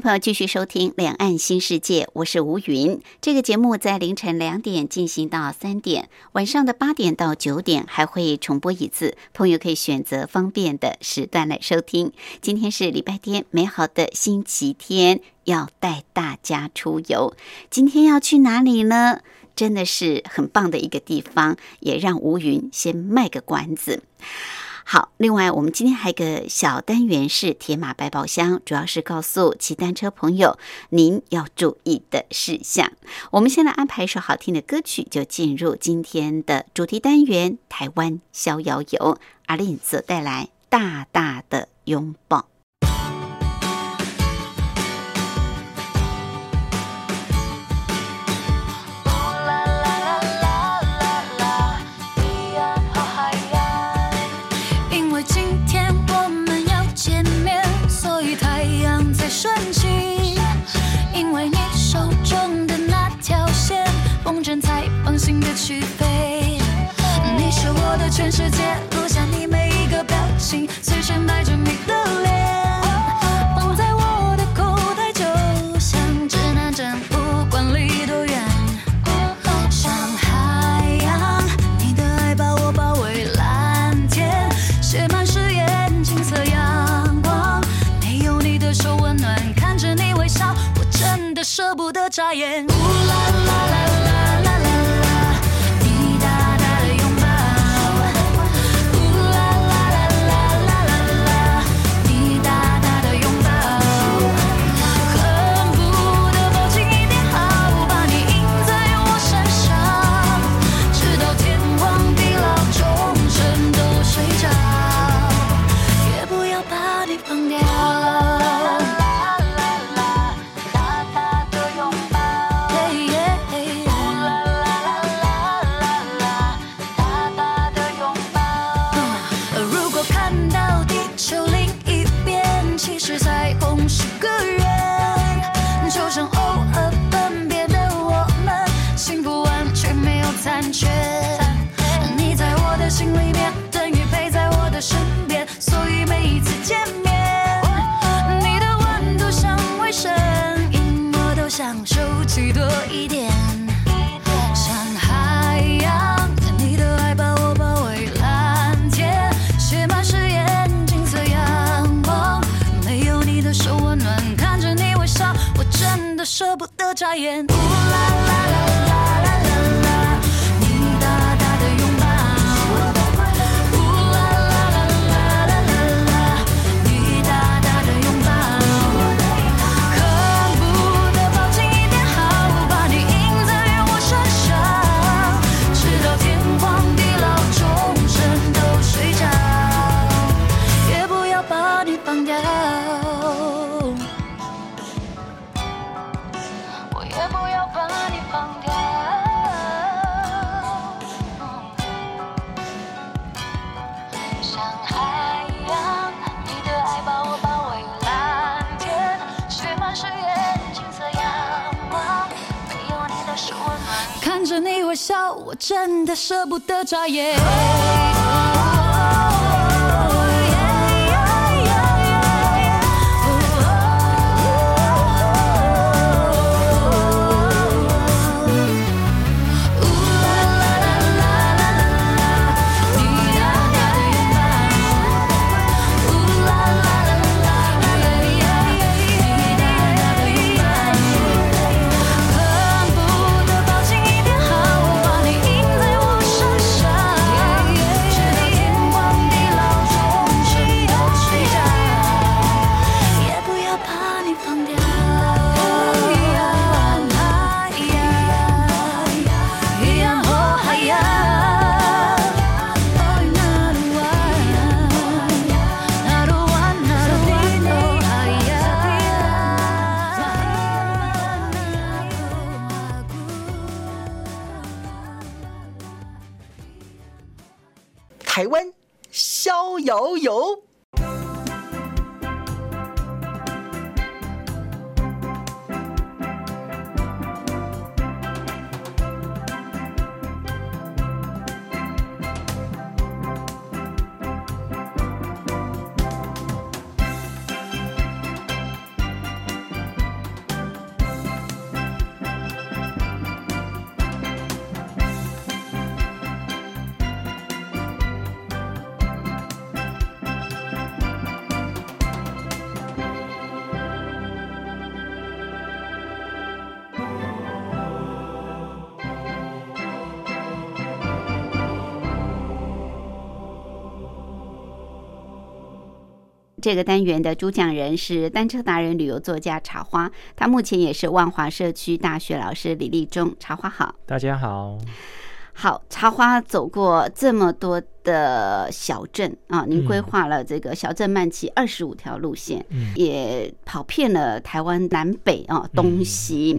朋友继续收听《两岸新世界》，我是吴云。这个节目在凌晨两点进行到三点，晚上的八点到九点还会重播一次，朋友可以选择方便的时段来收听。今天是礼拜天，美好的星期天，要带大家出游。今天要去哪里呢？真的是很棒的一个地方，也让吴云先卖个关子。好，另外我们今天还有个小单元是铁马百宝箱，主要是告诉骑单车朋友您要注意的事项。我们先来安排一首好听的歌曲，就进入今天的主题单元——台湾逍遥游。阿令所带来大大的拥抱。全世界，落下你每一个表情，随身带着你的脸，不这个单元的主讲人是单车达人、旅游作家茶花，他目前也是万华社区大学老师李立忠。茶花好，大家好。好，茶花走过这么多的小镇啊，您规划了这个小镇慢骑二十五条路线，也跑遍了台湾南北啊东西。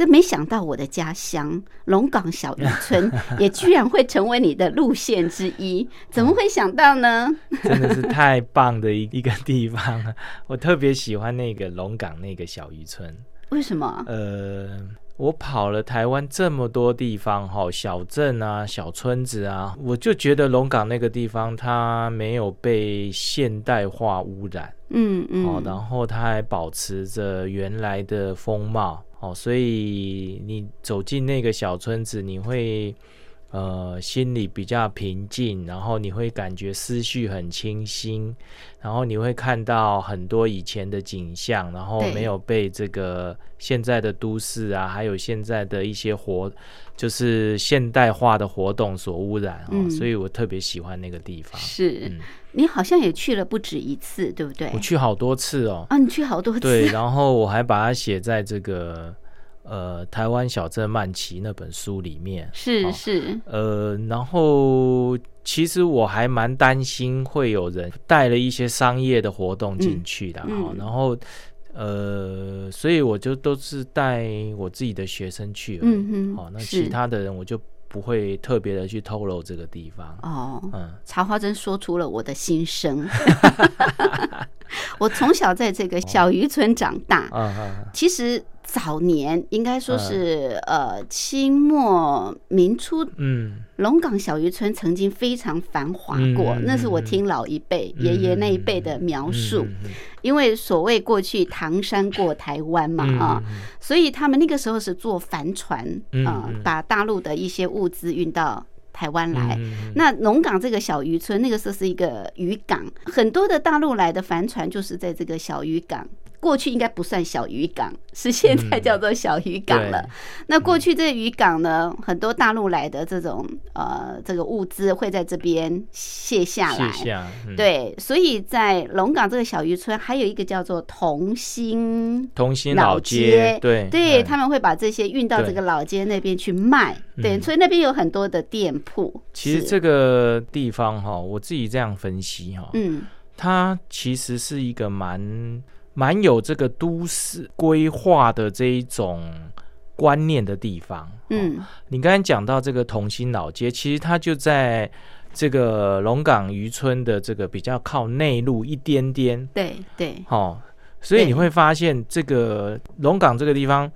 这没想到我的家乡龙岗小渔村 也居然会成为你的路线之一，怎么会想到呢？真的是太棒的一一个地方了，我特别喜欢那个龙岗那个小渔村。为什么？呃，我跑了台湾这么多地方哈，小镇啊、小村子啊，我就觉得龙岗那个地方它没有被现代化污染，嗯嗯，哦，然后它还保持着原来的风貌。哦，所以你走进那个小村子，你会呃心里比较平静，然后你会感觉思绪很清新，然后你会看到很多以前的景象，然后没有被这个现在的都市啊，还有现在的一些活，就是现代化的活动所污染哦，所以我特别喜欢那个地方。是。你好像也去了不止一次，对不对？我去好多次哦。啊，你去好多次。对，然后我还把它写在这个呃《台湾小镇曼奇》那本书里面。是是。呃，然后其实我还蛮担心会有人带了一些商业的活动进去的哈。然后呃，所以我就都是带我自己的学生去而已。嗯好，那其他的人我就。不会特别的去透露这个地方哦。嗯，茶花真说出了我的心声。我从小在这个小渔村长大，其实。早年应该说是呃清末民初，嗯，龙岗小渔村曾经非常繁华过，那是我听老一辈爷爷那一辈的描述，因为所谓过去唐山过台湾嘛啊，所以他们那个时候是坐帆船啊，把大陆的一些物资运到台湾来。那龙岗这个小渔村那个时候是一个渔港，很多的大陆来的帆船就是在这个小渔港。过去应该不算小渔港，是现在叫做小渔港了。那过去这个渔港呢，很多大陆来的这种呃这个物资会在这边卸下来。卸下，对，所以在龙岗这个小渔村还有一个叫做同心同心老街，对，对他们会把这些运到这个老街那边去卖。对，所以那边有很多的店铺。其实这个地方哈，我自己这样分析哈，嗯，它其实是一个蛮。蛮有这个都市规划的这一种观念的地方。嗯，你刚才讲到这个同心老街，其实它就在这个龙岗渔村的这个比较靠内陆一点点。对对。哦，所以你会发现这个龙岗这个地方，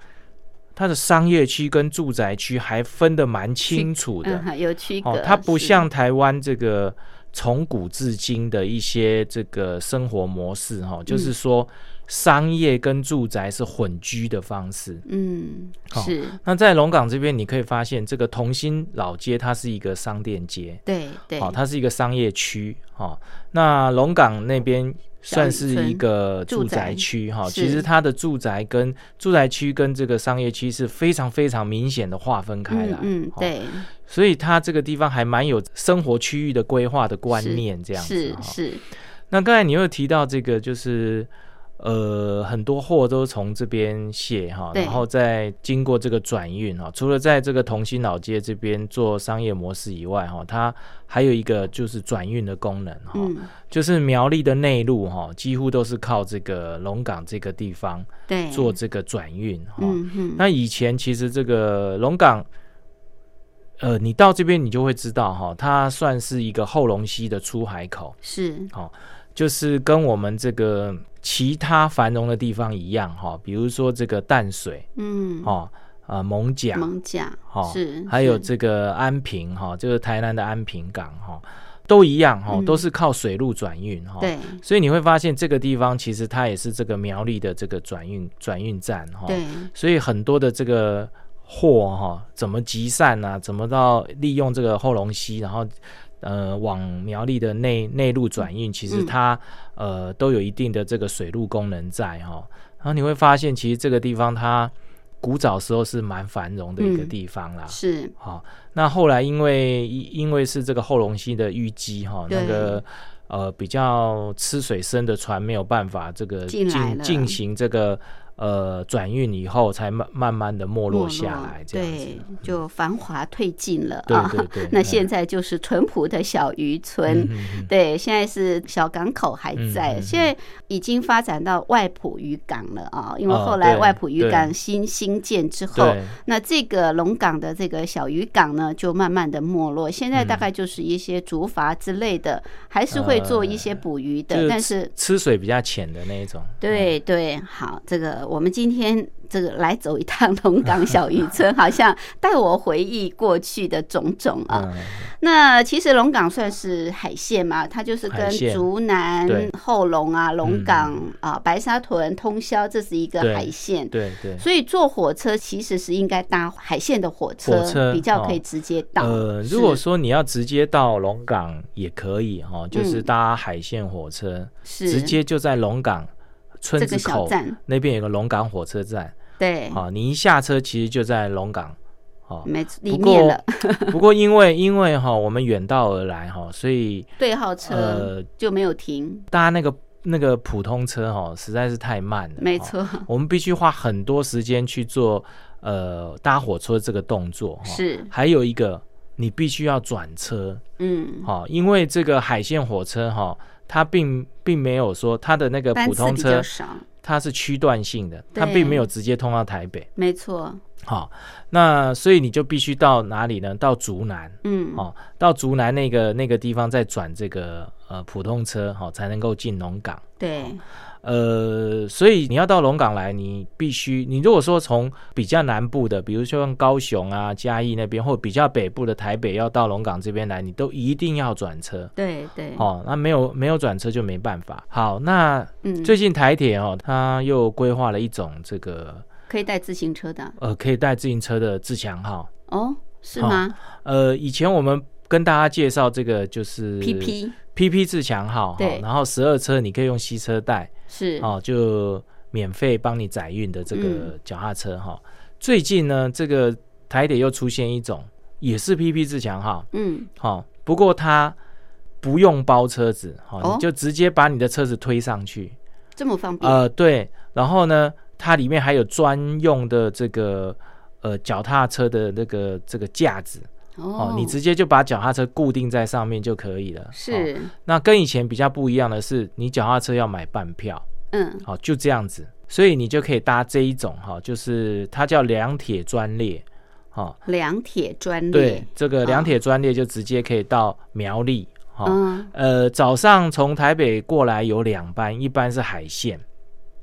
它的商业区跟住宅区还分得蛮清楚的，有区隔。它不像台湾这个。从古至今的一些这个生活模式，哈，就是说商业跟住宅是混居的方式。嗯，是。那在龙岗这边，你可以发现这个同心老街，它是一个商店街。对对。好，它是一个商业区。哈，那龙岗那边。算是一个住宅区哈，其实它的住宅跟住宅区跟这个商业区是非常非常明显的划分开来。嗯，对。所以它这个地方还蛮有生活区域的规划的观念这样子。是是。那刚才你又提到这个就是。呃，很多货都从这边卸哈，然后再经过这个转运哈。除了在这个同心老街这边做商业模式以外哈，它还有一个就是转运的功能哈，就是苗栗的内陆哈，几乎都是靠这个龙岗这个地方对。做这个转运哈。那以前其实这个龙岗呃，你到这边你就会知道哈，它算是一个后龙溪的出海口，是。就是跟我们这个其他繁荣的地方一样哈，比如说这个淡水嗯，哈啊蒙甲蒙甲哈，是，还有是这个安平哈，就是台南的安平港哈，都一样哈，嗯都是靠水路转运哈。对所以你会发现这个地方其实它也是这个苗栗的这个转运转运站哈。对所以很多的这个货哈，怎么集散啊？怎么到利用这个后龙溪，然后呃往苗栗的内内陆转运，其实嗯。它、呃都有一定的这个水路功能在哈。然后你会发现，其实这个地方它古早时候是蛮繁荣的一个嗯。地方啦。是，好、那后来因为因为是这个后龙溪的淤积哈，那个呃比较吃水深的船没有办法这个进进行这个呃转运以后，才慢慢慢的没落下来这样子对。，就繁华褪尽了对啊。对对 那嗯现在就是淳朴的小渔村。对，现在是小港口还在，现在已经发展到外埔渔港了啊。因为哦后来外埔渔港新新建之后，那这个龙港的这个小渔港呢，就慢慢的没落。现在嗯大概就是一些竹筏之类的，还是会做一些捕鱼的，但是吃水比较浅的那一种。对对，好，这个我们今天这个来走一趟龙港小渔村，好像带我回忆过去的种种啊。嗯，那其实龙港算是海线嘛，它就是跟竹南对、后龙啊、龙嗯港啊、白沙屯、通宵，这是一个海线。对对。所以坐火车其实是应该搭海线的火车，比较可以哦直接到。呃，如果说你要直接到龙港也可以哈，就是嗯搭海线火车，是直接就在龙港村子口那边有个龙港火车站，对，好，你一下车其实就在龙港，哦。没错，里不过面了。不过因为因为哈我们远道而来哈，所以对号车呃就没有停，搭那个那个普通车哈实在是太慢了，没错，我们必须花很多时间去做呃搭火车这个动作哈。是，还有一个你必须要转车，嗯，好，因为这个海线火车哈，它并并没有说它的那个普通车它是区段性的，它并没有直接通到台北。没错，好，那所以你就必须到哪里呢？到竹南，嗯，哦，到竹南那个那个地方再转这个呃普通车，好、才能够进龙港。对，呃，所以你要到龙港来，你必须，你如果说从比较南部的，比如说像高雄啊、嘉义那边，或比较北部的台北要到龙港这边来，你都一定要转车。对对，哦，那没有没有转车就没办法。好，那嗯，最近台铁哦，它又规划了一种这个可以带自行车的呃可以带自行车的自强号。哦，是好吗呃，以前我们跟大家介绍这个就是？PP PP 自强号，对。然后十二车你可以用吸车带，是，哦，就免费帮你载运的这嗯。个脚踏车哈。最近呢，这个台铁又出现一种也是 PP 自强号，嗯，好，不过它不用包车子，哈，哦。你就直接把你的车子推上去，这么方便，呃，对，然后呢，它里面还有专用的这个呃脚踏车的那个这个架子，哦，你直接就把脚踏车固定在上面就可以了。哦是，那跟以前比较不一样的是，你脚踏车要买半票，嗯，好、就这样子，所以你就可以搭这一种哈、就是它叫两铁专列，好、两铁专列对，，这个两哦。铁专列就直接可以到苗栗，哈、嗯。呃，早上从台北过来有两班，一班是海线，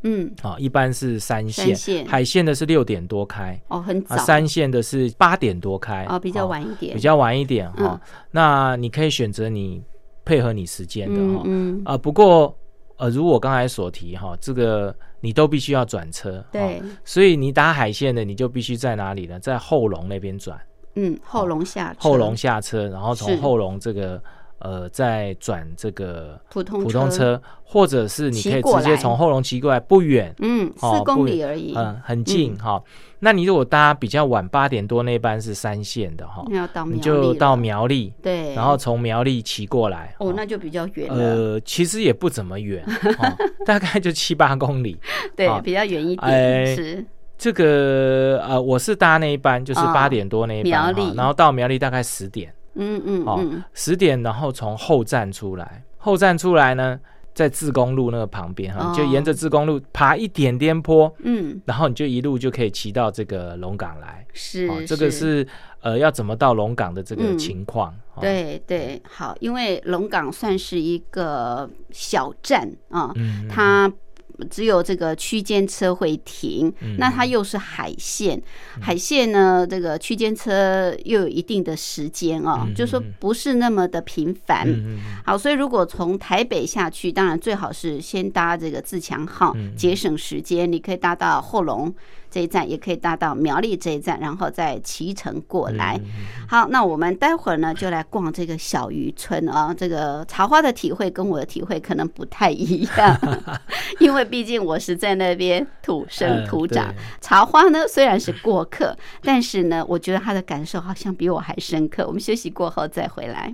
嗯，啊、一般是三线，海线的是六点多开，哦，很早。啊，，山线的是八点多开，哦，比较哦晚一点，比较晚一点哈、嗯。那你可以选择你配合你时间的哈、嗯。嗯，啊，不过呃，如我刚才所提哈、这个你都必须要转车，对。哦，所以你打海线的，你就必须在哪里呢？在后龙那边转，嗯，后龙下车。后龙下车，然后从后龙这个呃再转这个普通普通，车，或者是你可以直接从后龙骑过来，不远，嗯，哦四公里而已，嗯，很近嗯。哈、那你如果搭比较晚八点多那班是三线的哈、你就到苗栗，对，然后从苗栗骑过来。哦，那就比较远，呃，其实也不怎么远，哦、大概就七八公里。对好，比较远一哎点，是，这个呃，我是搭那一班，就是哦八点多那一班，然后到苗栗大概十点，嗯嗯哦嗯，十点，然后从后站出来，后站出来呢，在自公路那个旁边哈，哦。就沿着自公路爬一点点坡，嗯，然后你就一路就可以骑到这个龙岗来。是哦，这个是呃要怎么到龙岗的这个嗯。情况。哦，对对，好，因为龙岗算是一个小站啊，嗯，它只有这个区间车会停，嗯那它又是海线，海线呢，这个区间车又有一定的时间哦，嗯就说不是那么的频繁。好，所以如果从台北下去，当然最好是先搭这个自强号，嗯节省时间。你可以搭到后龙这一站，也可以搭到苗栗这一站，然后再骑乘过来。嗯好，那我们待会儿呢就来逛这个小渔村啊。这个茶花的体会跟我的体会可能不太一样，因为毕竟我是在那边土生嗯土长。茶花呢虽然是过客，但是呢，我觉得他的感受好像比我还深刻。我们休息过后再回来。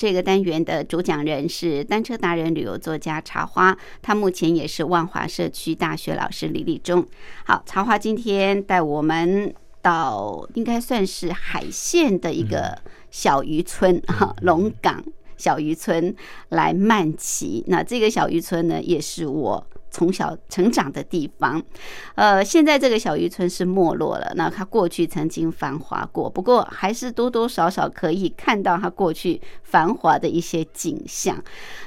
这个单元的主讲人是单车达人、旅游作家茶花，他目前也是万华社区大学老师李立忠。好，茶花今天带我们到应该算是海线的一个小渔村哈，龙岗小渔村来慢骑。那这个小渔村呢，也是我。从小成长的地方，呃，现在这个小渔村是没落了。那它过去曾经繁华过，不过还是多多少少可以看到它过去繁华的一些景象。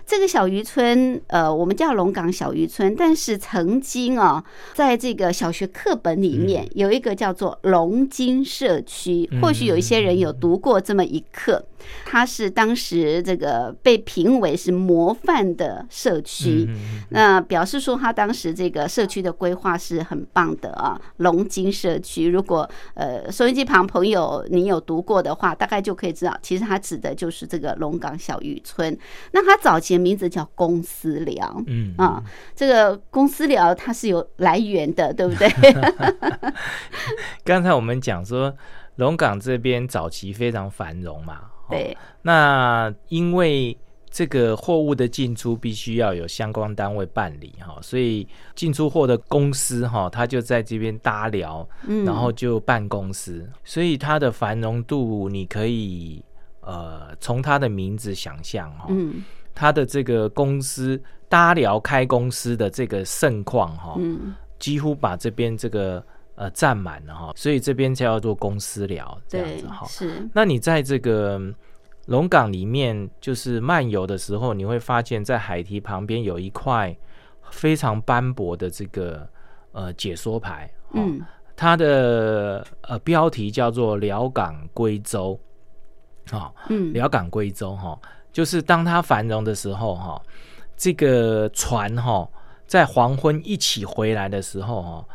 这个小渔村，呃，我们叫龙岗小渔村，但是曾经啊，在这个小学课本里面有一个叫做龙津社区，或许有一些人有读过这么一课。它是当时这个被评为是模范的社区，那表示说他当时这个社区的规划是很棒的啊。龙津社区，如果呃收音机旁朋友你有读过的话，大概就可以知道，其实它指的就是这个龙岗小渔村。那它早前名字叫公司寮，嗯啊，这个公司寮它是有来源的，对不对？刚才我们讲说龙岗这边早期非常繁荣嘛。对，那因为这个货物的进出必须要有相关单位办理哈，所以进出货的公司哈，他就在这边搭聊，然后就办公司，所以它的繁荣度你可以呃从它的名字想象哈，嗯，它的这个公司搭聊开公司的这个盛况哈，嗯，几乎把这边这个。呃，占满了哈，所以这边叫做公司聊这样子哈。是。那你在这个龙港里面，就是漫游的时候，你会发现在海堤旁边有一块非常斑驳的这个呃解说牌。嗯。它的呃标题叫做“辽港归舟”。啊。嗯。辽港归舟哈，就是当它繁荣的时候哈，这个船哈在黄昏一起回来的时候哈。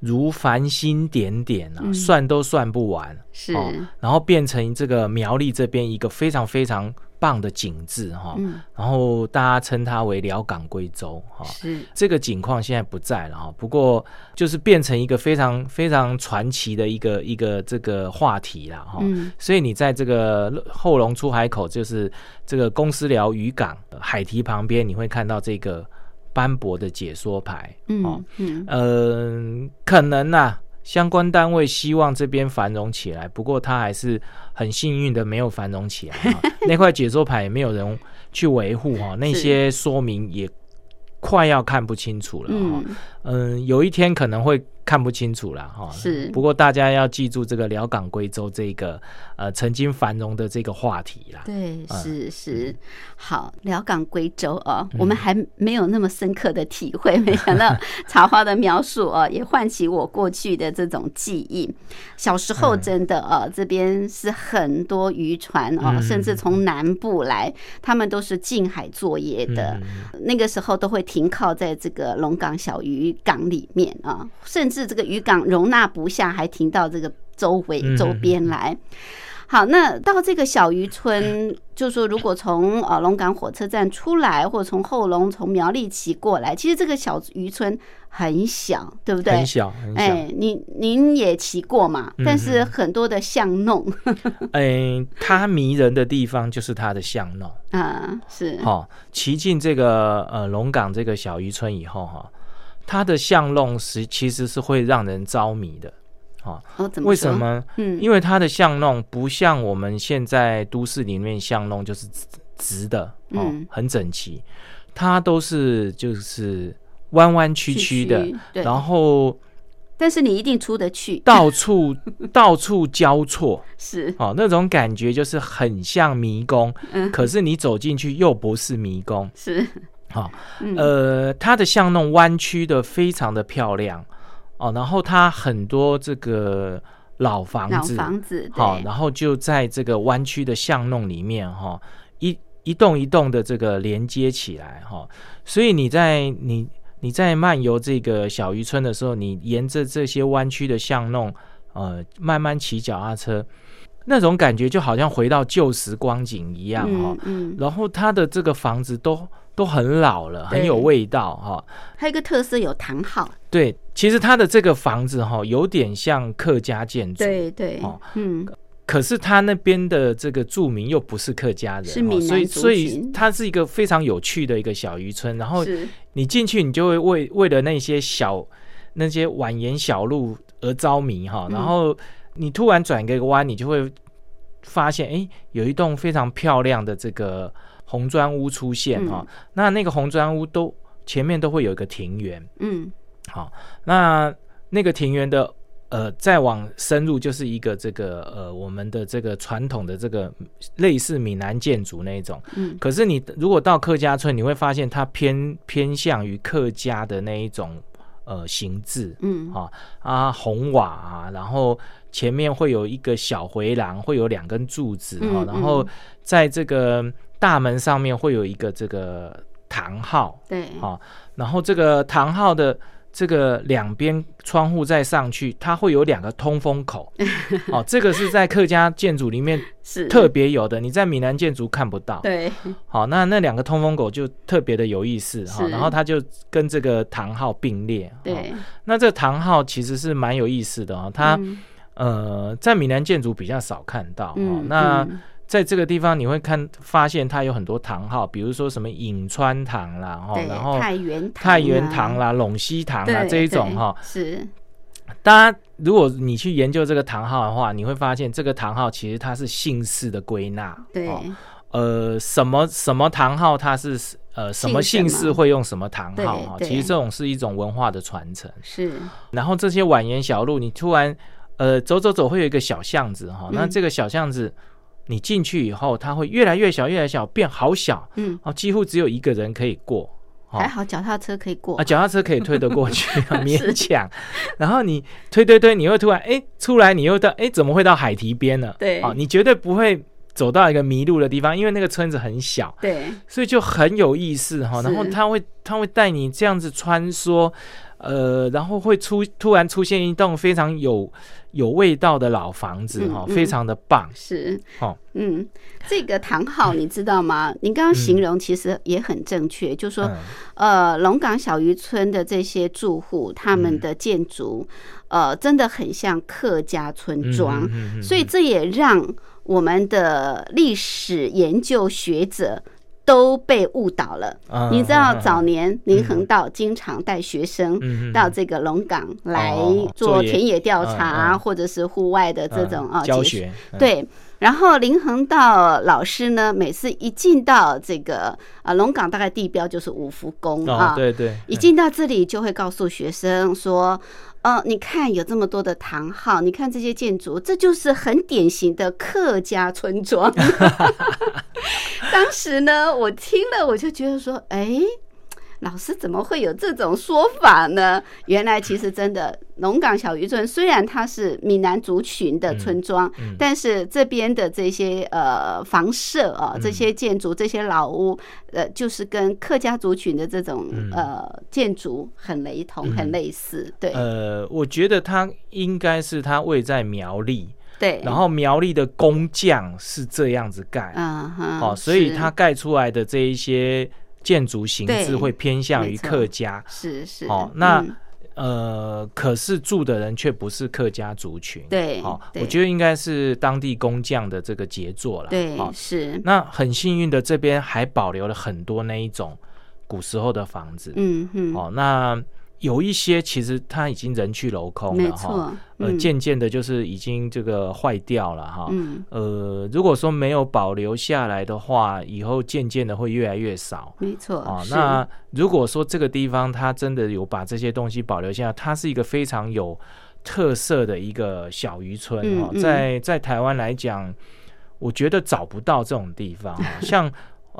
如繁星点点啊，算都算不完。是，然后变成这个苗栗这边一个非常非常棒的景致哈。嗯。然后大家称它为辽港归州哈。是。这个景况现在不在了哈，不过就是变成一个非常非常传奇的一个一个这个话题了哈。嗯。所以你在这个后龙出海口，就是这个公司寮渔港海堤旁边，你会看到这个。斑驳的解说牌，嗯嗯，呃，可能呐，相关单位希望这边繁荣起来，不过他还是很幸运的，没有繁荣起来。那块解说牌也没有人去维护哈，那些说明也快要看不清楚了哈。嗯，有一天可能会。看不清楚了哈，是。不过大家要记住这个辽港归州这个呃曾经繁荣的这个话题啦。对，是是。好，辽港归州啊，我们还没有那么深刻的体会，没想到茶花的描述啊，也唤起我过去的这种记忆。小时候真的啊，这边是很多渔船啊，甚至从南部来，他们都是近海作业的。那个时候都会停靠在这个龙岗小渔港里面啊，甚至。这个渔港容纳不下，还停到这个周围周边来。好，那到这个小渔村，就说如果从呃龙岗火车站出来，或者从后龙从苗栗骑过来，其实这个小渔村很小，对不对？很小，很小。哎，您您也骑过嘛？但是很多的巷弄。哎，它迷人的地方就是它的巷弄啊，是。好，骑进这个呃龙岗这个小渔村以后哈。它的巷弄是其实是会让人着迷的，啊，为什么？嗯，因为它的巷弄不像我们现在都市里面巷弄就是直的，哦，很整齐，它都是就是弯弯曲曲的，然后，但是你一定出得去，到处 到处交错，是。哦，那种感觉就是很像迷宫，嗯，可是你走进去又不是迷宫，是。好，呃，它的巷弄弯曲的非常的漂亮。哦，然后它很多这个老房子，老房子，好，然后就在这个弯曲的巷弄里面哈，一一栋一栋的这个连接起来哈，所以你在你你在漫游这个小渔村的时候，你沿着这些弯曲的巷弄，呃，慢慢骑脚踏车，那种感觉就好像回到旧时光景一样哈，嗯，然后它的这个房子都。都很老了，很有味道哈。还有一个特色有堂号。对，其实它的这个房子哈，有点像客家建筑。对对，哦，嗯，可是他那边的这个住民又不是客家人，是所以所以它是一个非常有趣的一个小渔村。然后你进去，你就会为为了那些小那些蜿蜒小路而着迷哈。嗯然后你突然转个弯，你就会发现，哎，有一栋非常漂亮的这个红砖屋出现哈。嗯那那个红砖屋都前面都会有一个庭园，嗯好，那那个庭园的呃，再往深入就是一个这个呃，我们的这个传统的这个类似闽南建筑那一种。嗯可是你如果到客家村，你会发现它偏偏向于客家的那一种呃形制。嗯啊啊，红瓦啊，然后前面会有一个小回廊，会有两根柱子哈、嗯然后嗯在这个大门上面会有一个这个堂号，对，好、然后这个堂号的这个两边窗户再上去，它会有两个通风口。哦，这个是在客家建筑里面是特别有的，你在闽南建筑看不到。对，好，那那两个通风口就特别的有意思哈、是然后它就跟这个堂号并列。哦对，那这个堂号其实是蛮有意思的哦，它、嗯呃在闽南建筑比较少看到哦。嗯那嗯在这个地方你会看发现它有很多堂号，比如说什么颍川堂啦，然后太原堂太原啊堂啦、陇西堂啦对这一种对哈。是当然，如果你去研究这个堂号的话，你会发现这个堂号其实它是姓氏的归纳。对哦呃，什么什么堂号它是呃什么姓氏会用什么堂对号哈？其实这种是一种文化的传承。是然后这些蜿蜒小路，你突然呃走走走，会有一个小巷子哈。那嗯这个小巷子，你进去以后，它会越来越小，越来越小，变好小嗯，哦，几乎只有一个人可以过。哦还好脚踏车可以过啊，，脚踏车可以推得过去，勉强。然后你推推推，你会突然哎出来，你又到哎怎么会到海堤边呢？对哦，你绝对不会走到一个迷路的地方，因为那个村子很小，对，所以就很有意思哈。是然后他会他会带你这样子穿梭，呃，然后会出突然出现一栋非常有有味道的老房子哈，嗯。嗯非常的棒。是，哦。嗯，这个堂号你知道吗？您刚刚形容其实也很正确，就说嗯。呃，龙岗小渔村的这些住户，他们嗯。的建筑，呃，真的很像客家村庄，所以这也让我们的历史研究学者。都被误导了。嗯你知道早年林恒道经常带学生到这个龙岗来做田野调查，或者是户外的这种啊教学，嗯，对，然后林恒道老师呢，每次一进到这个啊龙岗，大概地标就是五福宫哦啊，，对对，一进到这里就会告诉学生说。哦，你看有这么多的堂号，你看这些建筑，这就是很典型的客家村庄。当时呢，我听了我就觉得说，哎，老师怎么会有这种说法呢？原来其实真的，龙岗小渔村虽然它是闽南族群的村庄，嗯。但是这边的这些呃房舍啊，嗯。这些建筑、这些老屋，呃，就是跟客家族群的这种嗯。呃建筑很雷同、嗯。很类似。对。呃，我觉得它应该是它位在苗栗，对，然后苗栗的工匠是这样子盖，嗯哼，哦，所以是。它盖出来的这一些建筑形制对会偏向于客家。是是哦，那嗯呃，可是住的人却不是客家族群。对哦，我觉得应该是当地工匠的这个杰作了。对哦，是那很幸运的，这边还保留了很多那一种古时候的房子。嗯嗯，哦，那有一些其实它已经人去楼空了哈。呃，嗯渐渐的，就是已经这个坏掉了哈。嗯呃，如果说没有保留下来的话，以后渐渐的会越来越少。没错啊，那如果说这个地方它真的有把这些东西保留下来，它是一个非常有特色的一个小渔村哈、嗯嗯在在台湾来讲，我觉得找不到这种地方哈，像。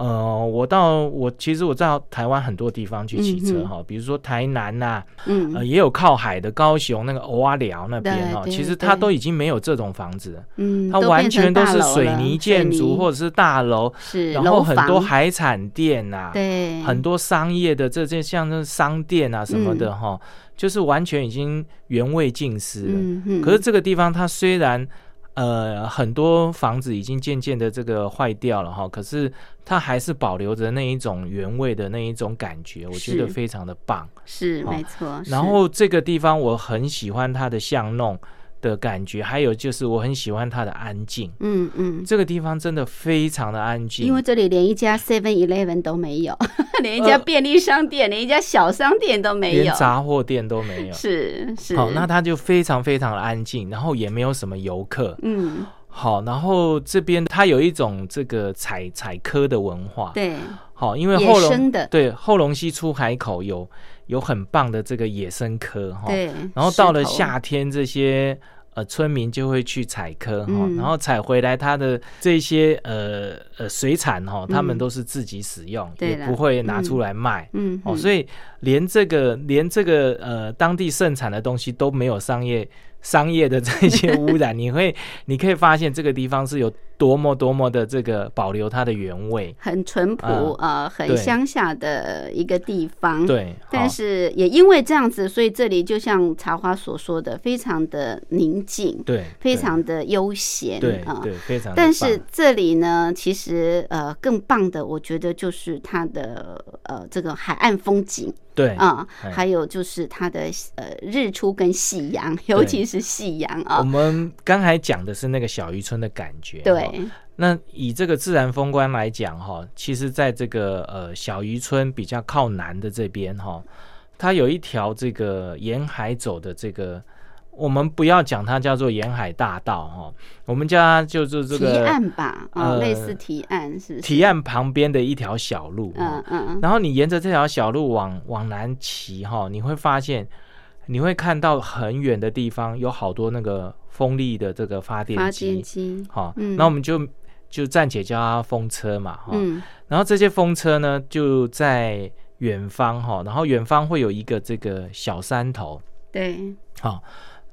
呃，我到我其实我到台湾很多地方去骑车嗯哈，比如说台南呐、嗯。呃，也有靠海的高雄那个欧阿寮那边哈，其实它都已经没有这种房子它完全都是水泥建筑或者者是大楼，是然后很多海产店呐、对。很多商业的这这像这商店啊什么的哈、就是完全已经原味尽失了。可是这个地方它虽然呃很多房子已经渐渐的这个坏掉了哈，可是它还是保留着那一种原味的那一种感觉，我觉得非常的棒。是哦没错，然后这个地方我很喜欢它的巷弄。的感觉，还有就是我很喜欢它的安静。嗯嗯，这个地方真的非常的安静，因为这里连一家 Seven Eleven 都没有，连一家便利商店、连一家小商店都没有，连杂货店都没有。是是，好，那它就非常非常的安静，然后也没有什么游客。嗯，好，然后这边它有一种这个采采科的文化。对，好，因为野后龙的。对后龙溪出海口有有很棒的这个野生科哈。对，然后到了夏天，这些呃村民就会去采科哈，嗯。然后采回来它的这些呃呃水产哈，他们都是自己使用，嗯也不会拿出来卖。嗯，哦，嗯。所以连这个连这个呃当地盛产的东西都没有商业商业的这些污染，你会 你可以发现这个地方是有多么多么的这个保留它的原味。很淳朴嗯呃，很对乡下的一个地方。。对，但是也因为这样子，所以这里就像茶花所说的，非常的宁静，对非常的悠闲对啊。对非常。但是这里呢，其实呃更棒的，我觉得就是它的呃这个海岸风景对啊，哎。还有就是它的呃日出跟夕阳，尤其是夕阳啊。我啊，们刚才讲的是那个小渔村的感觉。哈对，那以这个自然风光来讲，哈，其实在这个呃小渔村比较靠南的这边，哈，它有一条这个沿海走的这个，我们不要讲它叫做沿海大道，哈，我们叫它就是这提个案吧，啊，呃类似提案是不是？提案旁边的一条小路，哈嗯嗯。然后你沿着这条小路往往南骑，哈，你会发现，你会看到很远的地方有好多那个风力的这个发嗯，发电机电，机，好，嗯。那我们就就暂且叫它风车嘛，哈、嗯。然后这些风车呢就在远方哈，然后远方会有一个这个小山头，对，好，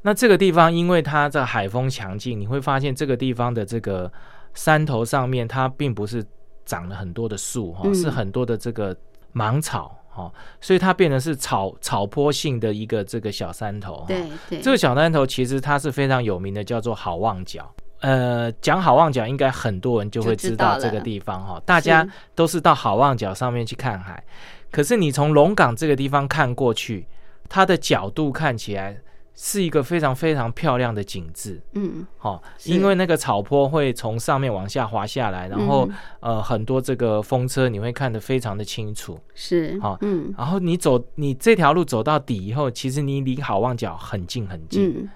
那这个地方因为它的海风强劲，你会发现这个地方的这个山头上面它并不是长了很多的树哈，嗯是很多的这个芒草哈，所以它变成是草草坡性的一个这个小山头哈。对对，这个小山头其实它是非常有名的，叫做好望角。呃，讲好望角，应该很多人就会知道道这个地方哈。大家都是到好望角上面去看海，可是你从龙岗这个地方看过去，它的角度看起来是一个非常非常漂亮的景致。嗯好，因为那个草坡会从上面往下滑下来，然后、嗯呃很多这个风车你会看得非常的清楚。是好嗯然后你走你这条路走到底以后，其实你离好望角很近很近。嗯，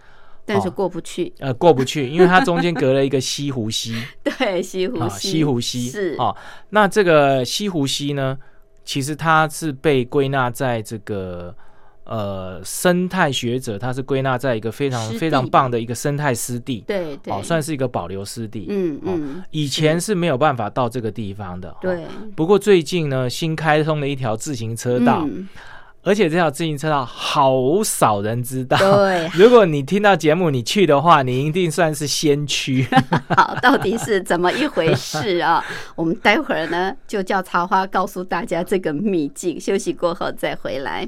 但是哦过不去，呃，过不去，因为它中间隔了一个西湖溪 对，西湖啊，溪，西湖溪是哦。那这个西湖溪呢，其实它是被归纳在这个呃生态学者，他是归纳在一个非常非常棒的一个生态湿地，对对，哦，算是一个保留湿地。哦嗯嗯，以前是没有办法到这个地方的。哦对，不过最近呢，新开通了一条自行车道，嗯而且这条自行车道好少人知道。对，如果你听到节目你去的话，你一定算是先驱。好，到底是怎么一回事啊？我们待会儿呢就叫茶花告诉大家这个秘境。休息过后再回来。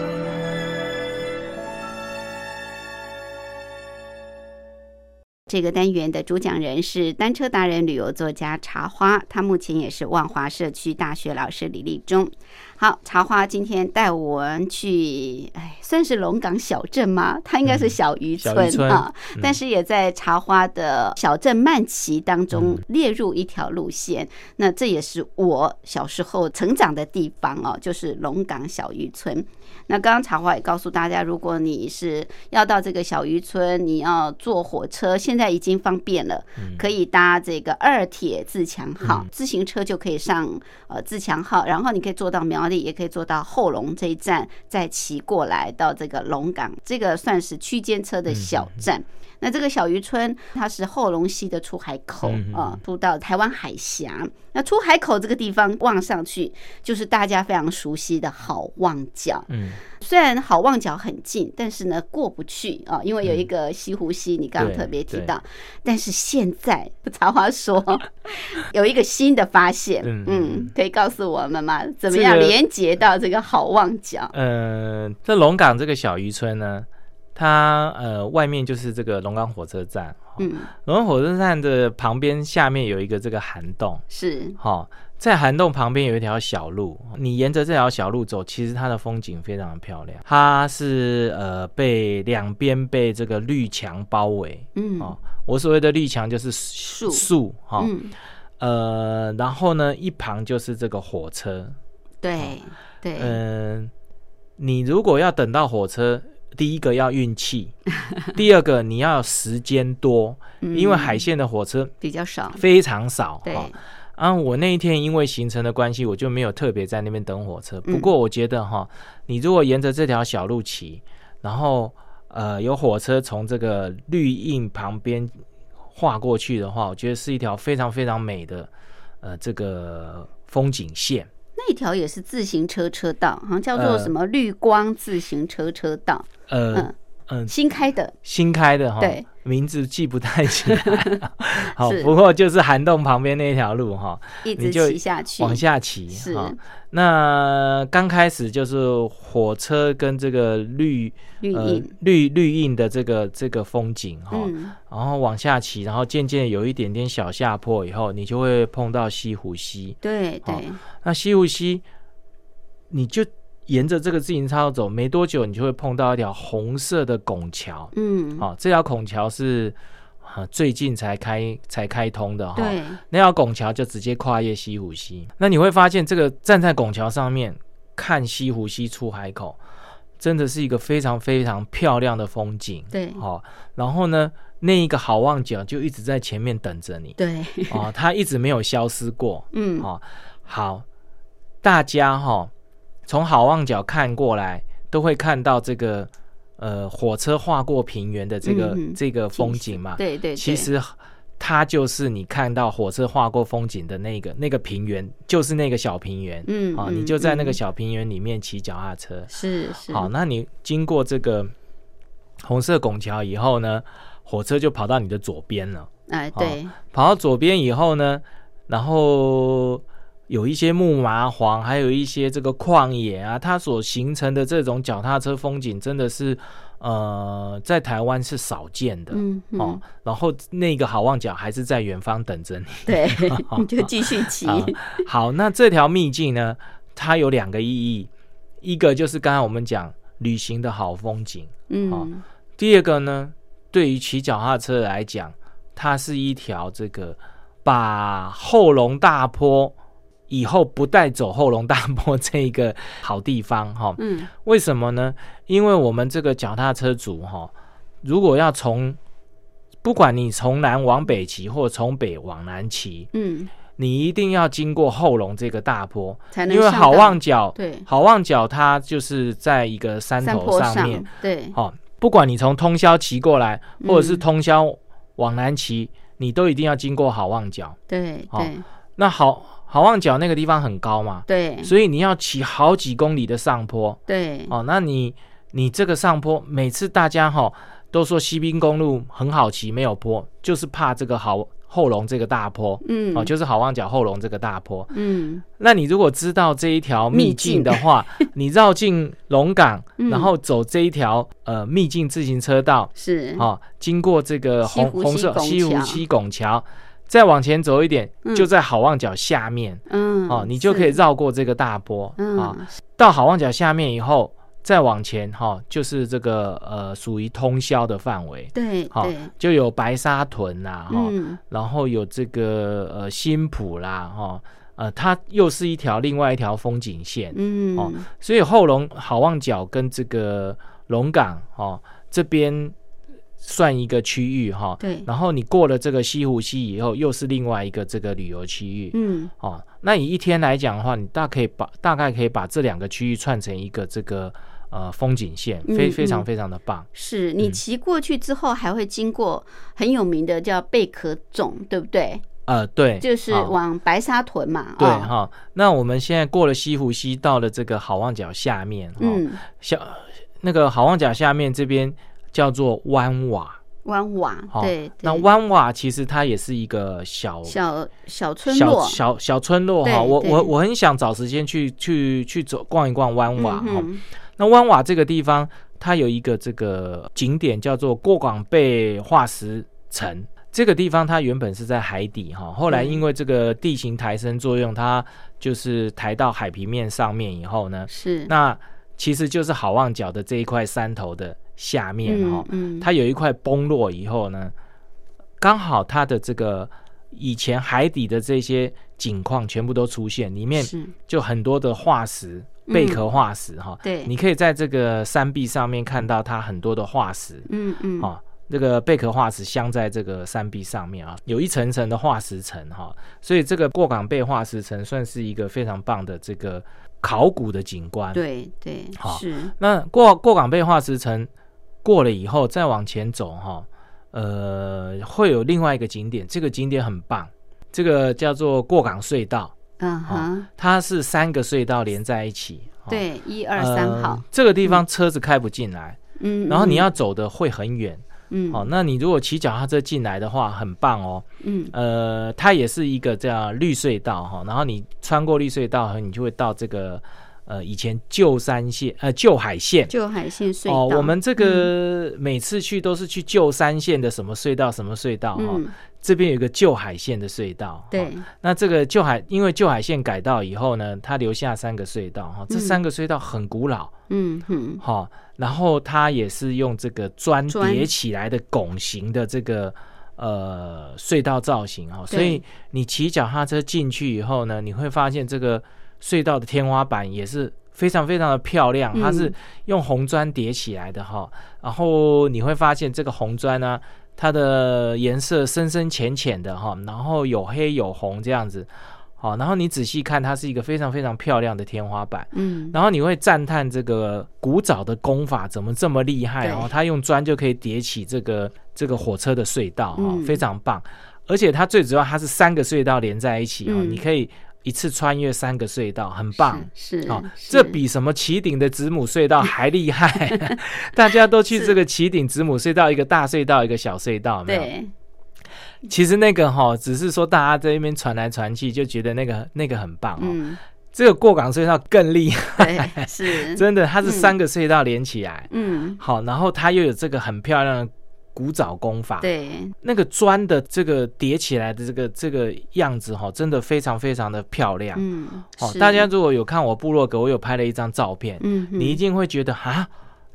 这个单元的主讲人是单车达人、旅游作家茶花，他目前也是万华社区大学老师李立忠。好，茶花今天带我们去，哎，算是龙岗小镇吗？它应该是小渔村啊，嗯但是也在茶花的小镇慢骑当中列入一条路线。那这也是我小时候成长的地方哦，就是龙岗小渔村。那刚刚茶花也告诉大家，如果你是要到这个小渔村，你要坐火车，现在已经方便了，可以搭这个二铁自强号，自行车就可以上呃自强号，然后你可以坐到苗栗，也可以坐到后龙这一站，再骑过来到这个龙岗，这个算是区间车的小站。那这个小渔村，它是后龙溪的出海口嗯嗯啊，出到台湾海峡。那出海口这个地方望上去，就是大家非常熟悉的好望角。嗯，虽然好望角很近，但是呢过不去啊，因为有一个西湖溪，你刚刚特别提对到。但是现在 茶花说有一个新的发现，嗯嗯，可以告诉我们吗？怎么样这个连接到这个好望角？呃，这龙岗这个小渔村呢，它呃外面就是这个龙岗火车站，嗯，龙岗火车站的旁边下面有一个这个涵洞，是，好、在涵洞旁边有一条小路，你沿着这条小路走，其实它的风景非常的漂亮。它是呃被两边被这个绿墙包围，嗯。哦，我所谓的绿墙就是树。树哈、嗯，呃，然后呢一旁就是这个火车，对对，嗯、你如果要等到火车，第一个要运气，第二个你要时间多，因为海线的火车比较少，非常少，对。哈啊，我那一天因为行程的关系，我就没有特别在那边等火车。嗯。不过我觉得哈，你如果沿着这条小路骑，然后呃有火车从这个绿荫旁边划过去的话，我觉得是一条非常非常美的呃这个风景线。那一条也是自行车车道，好像叫做呃。什么绿光自行车车道，呃嗯嗯，新开的，新开的哈，对，名字记不太起来。好，不过就是涵洞旁边那条路哈，一直你就骑下去，往下骑是。哈。那刚开始就是火车跟这个绿呃绿荫，绿绿印的这个这个风景哈，嗯，然后往下骑，然后渐渐有一点点小下坡以后，你就会碰到西湖溪。好对对，那西湖溪，你就沿着这个自行车道走，没多久你就会碰到一条红色的拱桥。嗯，好、这条拱桥是啊最近才开才开通的哈。对，那条拱桥就直接跨越西湖溪。那你会发现，这个站在拱桥上面看西湖溪出海口，真的是一个非常非常漂亮的风景。对好、然后呢，那一个好望角就一直在前面等着你。对，哦，它一直没有消失过。嗯，哦，好，大家哈、从好望角看过来，都会看到这个呃火车划过平原的这个、这个风景嘛。对对，对其实它就是你看到火车划过风景的那个那个平原，就是那个小平原。啊、嗯啊你就在那个嗯小平原里面骑脚踏车。是是，好，那你经过这个红色拱桥以后呢，火车就跑到你的左边了。哎对，跑到左边以后呢，然后有一些木麻黄，还有一些这个旷野啊，它所形成的这种脚踏车风景，真的是呃在台湾是少见的。嗯哦嗯，，然后那个好望角还是在远方等着你。对，你就继续骑，好好，那这条秘境呢，它有两个意义，一个就是刚才我们讲旅行的好风景，嗯，第二个呢，对于骑脚踏车来讲，它是一条这个把后龙大坡以后不带走后龙大坡这一个好地方哈。嗯。为什么呢？因为我们这个脚踏车族哈，如果要从不管你从南往北骑，或从北往南骑，嗯，你一定要经过后龙这个大坡，才能因为好望角，对。好望角它就是在一个山头上面，对，哦，不管你从通宵骑过来，或者是嗯通宵往南骑，你都一定要经过好望角。好对对。那好好望角那个地方很高嘛，对。所以你要骑好几公里的上坡。对，哦。那你你这个上坡，每次大家哈、都说西滨公路很好骑，没有坡，就是怕这个好后龙这个大坡。嗯。哦，就是好望角后龙这个大坡。嗯。那你如果知道这一条秘秘境。境的话，你绕进龙岗，嗯。然后走这一条呃秘境自行车道，是。哦，经过这个红红色西湖西拱桥，再往前走一点，嗯。就在好望角下面。嗯哦，你就可以绕过这个大坡啊、嗯到好望角下面以后，再往前哈、就是这个呃属于通宵的范围。好、对对。就有白沙屯啦，哈、嗯。然后有这个呃新浦啦，哈、呃，它又是一条另外一条风景线，嗯。哦。所以后龙好望角跟这个龙岗哦这边算一个区域哈、对。然后你过了这个西湖溪以后，又是另外一个这个旅游区域，嗯。哦，那你一天来讲的话，你大可以把大概可以把这两个区域串成一个这个呃风景线，非非常非常的棒。是你嗯骑过去之后，还会经过很有名的叫贝壳冢，对不对？呃，对，就是往白沙屯嘛。对哦。哈、那我们现在过了西湖溪，到了这个好望角下面哈、嗯，小那个好望角下面这边叫做湾瓦。湾瓦，哈对，那对湾瓦其实它也是一个小小小村落，小小村落对哈。我我我很想找时间去去去走逛一逛湾瓦哈。那湾瓦这个地方，它有一个这个景点叫做过港贝化石层。这个地方它原本是在海底哈，后来嗯因为这个地形抬升作用，它就是抬到海平面上面以后呢，是那其实就是好望角的这一块山头的下面哈、嗯。嗯它有一块崩落以后呢，刚好它的这个以前海底的这些景况全部都出现，里面就很多的化石、嗯。贝壳化石哈、对。你可以在这个山壁上面看到它很多的化石嗯嗯。啊。这个贝壳化石镶在这个山壁上面啊，有一层层的化石层哈、所以这个过港贝化石层算是一个非常棒的这个考古的景观。对对好是。那过过港贝化石层过了以后，再往前走哈，呃，会有另外一个景点，这个景点很棒，这个叫做过港隧道，嗯哼它是三个隧道连在一起。哦对一二三呃号这个地方车子开不进来，嗯，然后你嗯要走的会很远。嗯哦，那你如果骑脚踏车进来的话，很棒哦。嗯呃，它也是一个这样绿隧道哈，然后你穿过绿隧道，你就会到这个呃以前旧山线呃旧海线。旧海线隧道。哦，我们这个每次去都是去旧山线的什么隧道什么隧道哈、嗯这边有一个旧海线的隧道。对。哦那这个旧海因为旧海线改道以后呢，它留下三个隧道哈，这嗯三个隧道很古老嗯哼。好、然后它也是用这个砖砖叠起来的拱形的这个。呃，隧道造型哈，所以你骑脚踏车进去以后呢，你会发现这个隧道的天花板也是非常非常的漂亮，它是嗯用红砖叠起来的哈。然后你会发现这个红砖呢，它的颜色深深浅浅的哈，然后有黑有红这样子。好，然后你仔细看，它是一个非常非常漂亮的天花板。嗯然后你会赞叹这个古早的工法怎么这么厉害对哦！它用砖就可以叠起这个这个火车的隧道哦，嗯非常棒。而且它最主要，它是三个隧道连在一起哦，嗯你可以一次穿越三个隧道，很棒。是是哦，这比什么奇顶的子母隧道还厉害！大家都去这个奇顶子母隧道，一个大隧道，一个小隧道，没有？对其实那个哈、只是说大家在那边传来传去，就觉得那个那个很棒哦。嗯这个过港隧道更厉害，是真的，它是三个隧道连起来，嗯好，然后它又有这个很漂亮的古早工法，，对。那个砖的这个叠起来的这个这个样子哈，真的非常非常的漂亮。嗯哦，大家如果有看我部落格，我有拍了一张照片，嗯。你一定会觉得啊，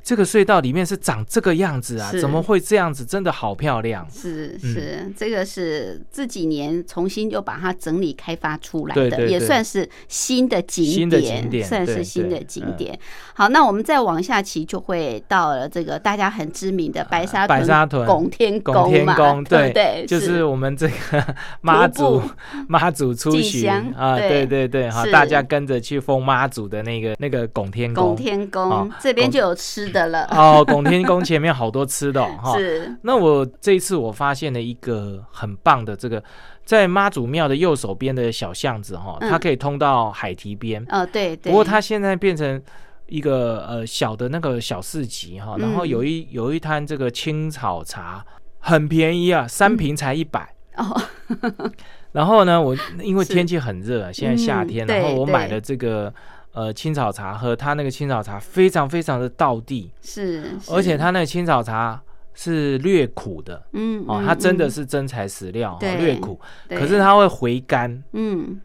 这个隧道里面是长这个样子啊，怎么会这样子？真的好漂亮。是嗯。是，这个是这几年重新就把它整理开发出来的，也算是新的景新的景点算是新的景嗯。点。好，那我们再往下骑，就会到了这个大家很知名的白沙白沙屯拱天拱天宫，对不对，就是我们这个妈祖妈祖出进巡啊，对。对对对，哈，大家跟着去封妈祖的那个那个拱天宫，拱天宫、哦这边就有吃的了。哦，拱天宫前面好多吃的哦哈。是，那我这一次我发现了一个很棒的这个，在妈祖庙的右手边的小巷子哈，嗯它可以通到海堤边。哦，对对。不过它现在变成一个呃小的那个小市集哈，然后嗯有一有一摊这个青草茶，很便宜啊，三瓶才一百。哦，然后呢，我因为天气很热，现在夏天，嗯然后我买了这个呃青草茶喝，它那个青草茶非常非常的道地，是，是。而且它那个青草茶是略苦的。嗯哦，它真的嗯是真材实料，略苦，可是它会回甘。嗯。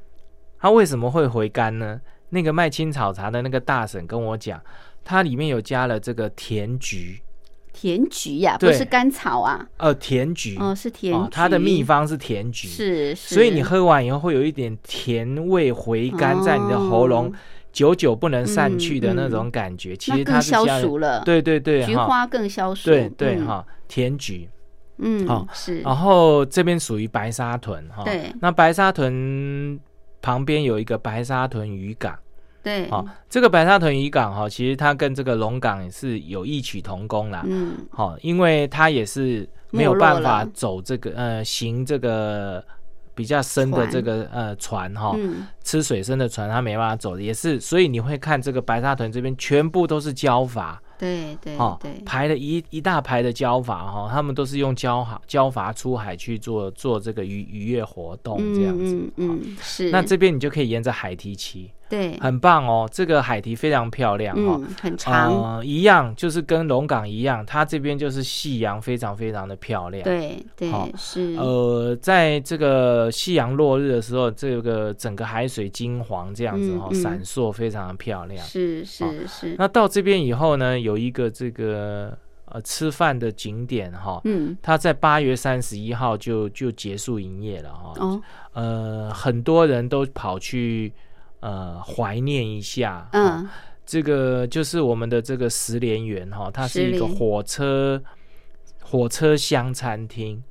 它为什么会回甘呢？那个卖青草茶的那个大婶跟我讲，它里面有加了这个甜菊，甜菊呀，不是甘草啊，呃，甜菊。哦，是甜哦菊，它的秘方是甜菊，是，是。所以你喝完以后会有一点甜味回甘在你的喉咙，哦久久不能散去的嗯那种感觉。其实它是消暑了，，对对对，菊花更消暑，对对嗯，哈，甜菊。嗯，好是，然后这边属于白沙屯哈，对。那白沙屯旁边有一个白沙屯渔港。对，好、这个白沙屯渔港哈，其实它跟这个龙港是有异曲同工啦。嗯，好、因为它也是没有办法走这个呃行这个比较深的船。这个呃船哈、嗯，吃水深的船它没办法走，也是所以你会看这个白沙屯这边全部都是礁筏。对对哈、对，排了一一大排的礁筏哈，他们都是用礁筏礁筏出海去做做这个渔渔业活动这样子。嗯嗯嗯，是，那这边你就可以沿着海堤骑，对，很棒哦。这个海堤非常漂亮哦、嗯，很长，呃，一样就是跟龙岗一样，它这边就是夕阳非常非常的漂亮。，对对好是，呃，在这个夕阳落日的时候，这个整个海水金黄这样子哈、闪烁非常的漂亮。是是是，那到这边以后呢，有一个这个呃吃饭的景点哈、嗯，它在八月三十一号就就结束营业了哈、哦，呃，很多人都跑去呃怀念一下。哈嗯，这个就是我们的这个十连园哈，它是一个火车火车厢餐厅，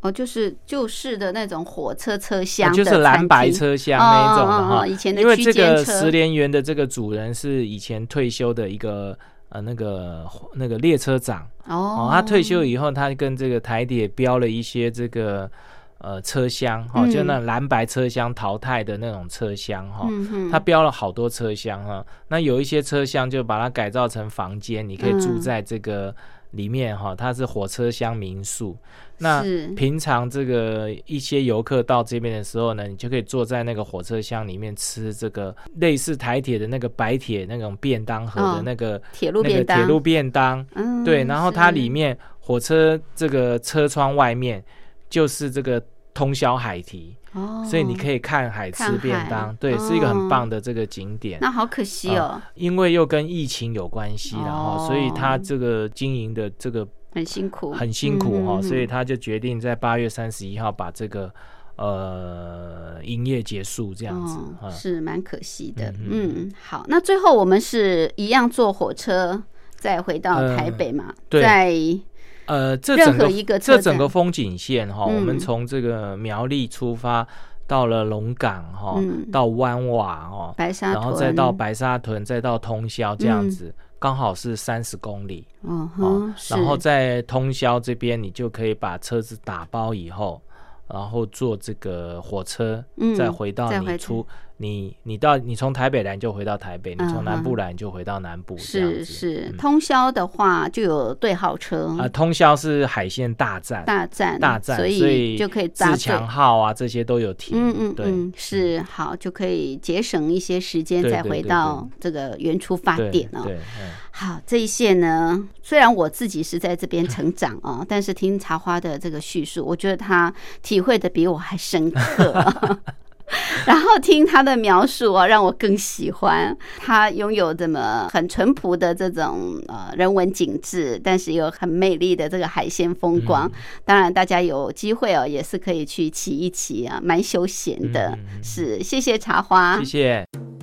哦，就是旧式的那种火车车厢的就是蓝白车厢那一种的哈。哦以前的因为这个十连园的这个主人是以前退休的一个呃那个那个列车长哦哦，他退休以后，他跟这个台铁标了一些这个呃车厢哈，嗯。就那蓝白车厢淘汰的那种车厢哈。嗯哼，他标了好多车厢哈，那有一些车厢就把它改造成房间，你可以住嗯在这个里面哈，它是火车厢民宿。那平常这个一些游客到这边的时候呢，你就可以坐在那个火车厢里面吃这个类似台铁的那个白铁那种便当盒的哦那个、铁路那个便当铁路便当，嗯对，然后它里面火车这个车窗外面就是这个通宵海堤。哦，所以你可以看海吃便当，对，是一个很哦棒的这个景点。那好可惜哦，因为又跟疫情有关系了哈，哦所以他这个经营的这个很辛苦，很辛苦哈，嗯所以他就决定在八月三十一号把这个呃营业结束这样子。是蛮可惜的。嗯嗯，好，那最后我们是一样坐火车再回到呃台北嘛？对在呃，这整个一个这整个风景线哈，嗯我们从这个苗栗出发，到了龙岗哈嗯，到湾瓦哦，白沙，然后再到白沙屯，再到通宵这样嗯。子，刚好是三十公里。嗯哦哼，，然后是在通宵这边，你就可以把车子打包以后，然后坐这个火车，嗯再回到你出你你到你从台北来就回到台北，你从南部来你就回到南部，这样子是是嗯通宵的话就有对号车啊，通宵是海线大战，大战大战，所所以就可以。自强号啊这些都有停，嗯嗯对嗯，是好，就可以节省一些时间，再回到这个原出发对点哦。好，这一些呢，虽然我自己是在这边成长哦，但是听茶花的这个叙述，我觉得他体会的比我还深刻。然后听他的描述哦，让我更喜欢。他拥有这么很淳朴的这种呃人文景致，但是又很美丽的这个海鲜风光。当然，大家有机会哦，也是可以去骑一骑啊，蛮休闲的。是，谢谢茶花，谢谢。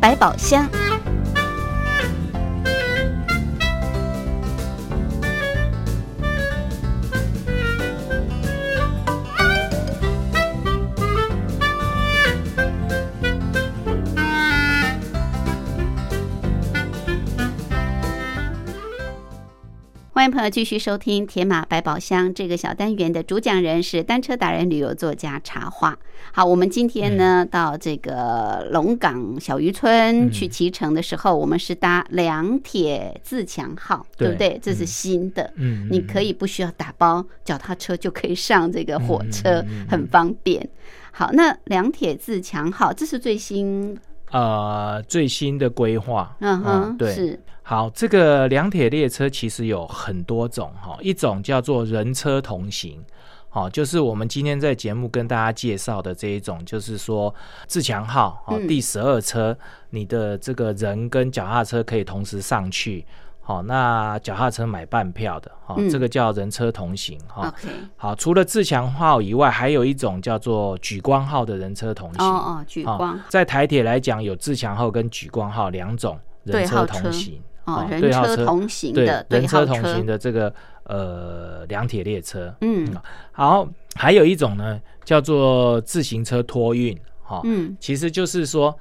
百宝箱。迎朋友继续收听《铁马百宝箱》这个小单元的主讲人是单车达人、旅游作家茶花。好，我们今天呢、到这个龙岗小渔村嗯去骑乘的时候，我们是搭两铁自强号，对不对对？这是嗯新的，嗯，你可以不需要打包脚踏车就可以上这个火车，很方便。好，那两铁自强号这是最新，呃最新的规划，嗯哼，对，是，好，这个两铁列车其实有很多种哈，一种叫做人车同行，好，就是我们今天在节目跟大家介绍的这一种，就是说自强号哦嗯。第十二车，你的这个人跟脚踏车可以同时上去，好，那脚踏车买半票的，哈，嗯这个叫人车同行哈。好，除了自强号以外，还有一种叫做莒光号的人车同行。哦哦，举啊光，在台铁来讲，有自强号跟莒光号两种人车同行。哦啊，人车同行的对人车同行，的这个呃两铁列车。嗯好，还有一种呢叫做自行车托运，哈、嗯，其实就是说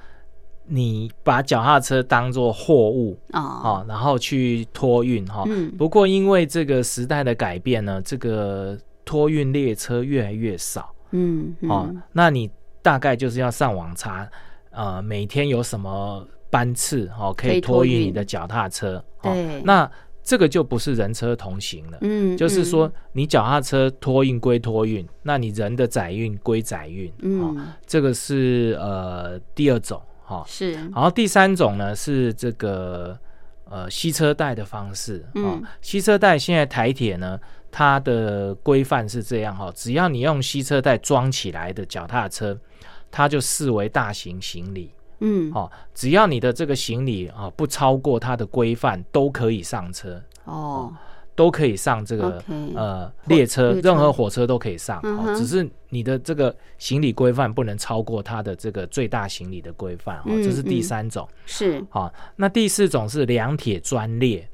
你把脚踏车当做货物哦，啊，然后去托运哈。嗯。不过因为这个时代的改变呢，这个托运列车越来越少嗯哦嗯，那你大概就是要上网查，呃，每天有什么班次哦可可以以托托运运你的脚踏车。哦。对。那这个就不是人车同行了。嗯，就是说嗯，，你脚踏车托运归托运，那你人的载运归载运，哦，嗯，这个是呃第二种哈、哦。是，然后第三种呢是这个呃吸车带的方式啊、吸车带现在台铁呢，它的规范是这样哈、只要你用吸车带装起来的脚踏车，它就视为大型行李。嗯，哦，只要你的这个行李啊、不超过它的规范，都可以上车。哦，都可以上这个呃列车，任何火车都可以上、只是你的这个行李规范不能超过它的这个最大行李的规范哦，嗯这是第嗯三种。是，好、那第四种是两铁专列。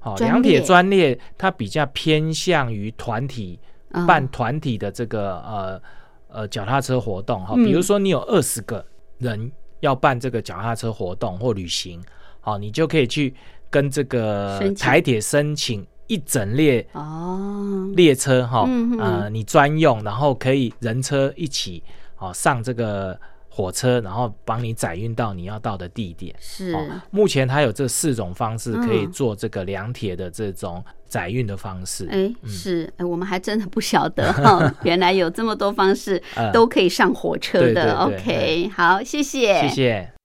好、专两铁列专列它比较偏向于团体嗯。办团体的这个呃呃脚踏车活动哈、嗯。比如说你有二十个人要办这个脚踏车活动或旅行，好、你就可以去跟这个台铁申请一整列哦，列车哈，嗯呃，你专用，然后可以人车一起哦上这个火车，然后帮你载运到你要到的地点。是，哦，目前它有这四种方式可以嗯做这个凉铁的这种载运的方式。哎，是，哎，我们还真的不晓得 哈，原来有这么多方式呃都可以上火车对的。对对 OK，好，谢谢，谢谢。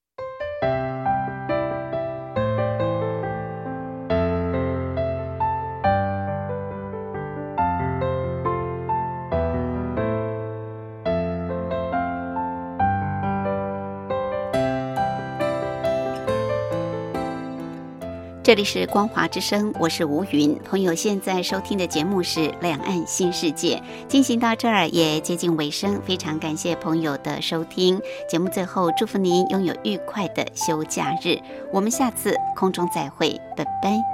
这里是光华之声，我是吴云。朋友现在收听的节目是《两岸新世界》，进行到这儿也接近尾声，非常感谢朋友的收听。节目最后祝福您拥有愉快的休假日，我们下次空中再会，拜拜。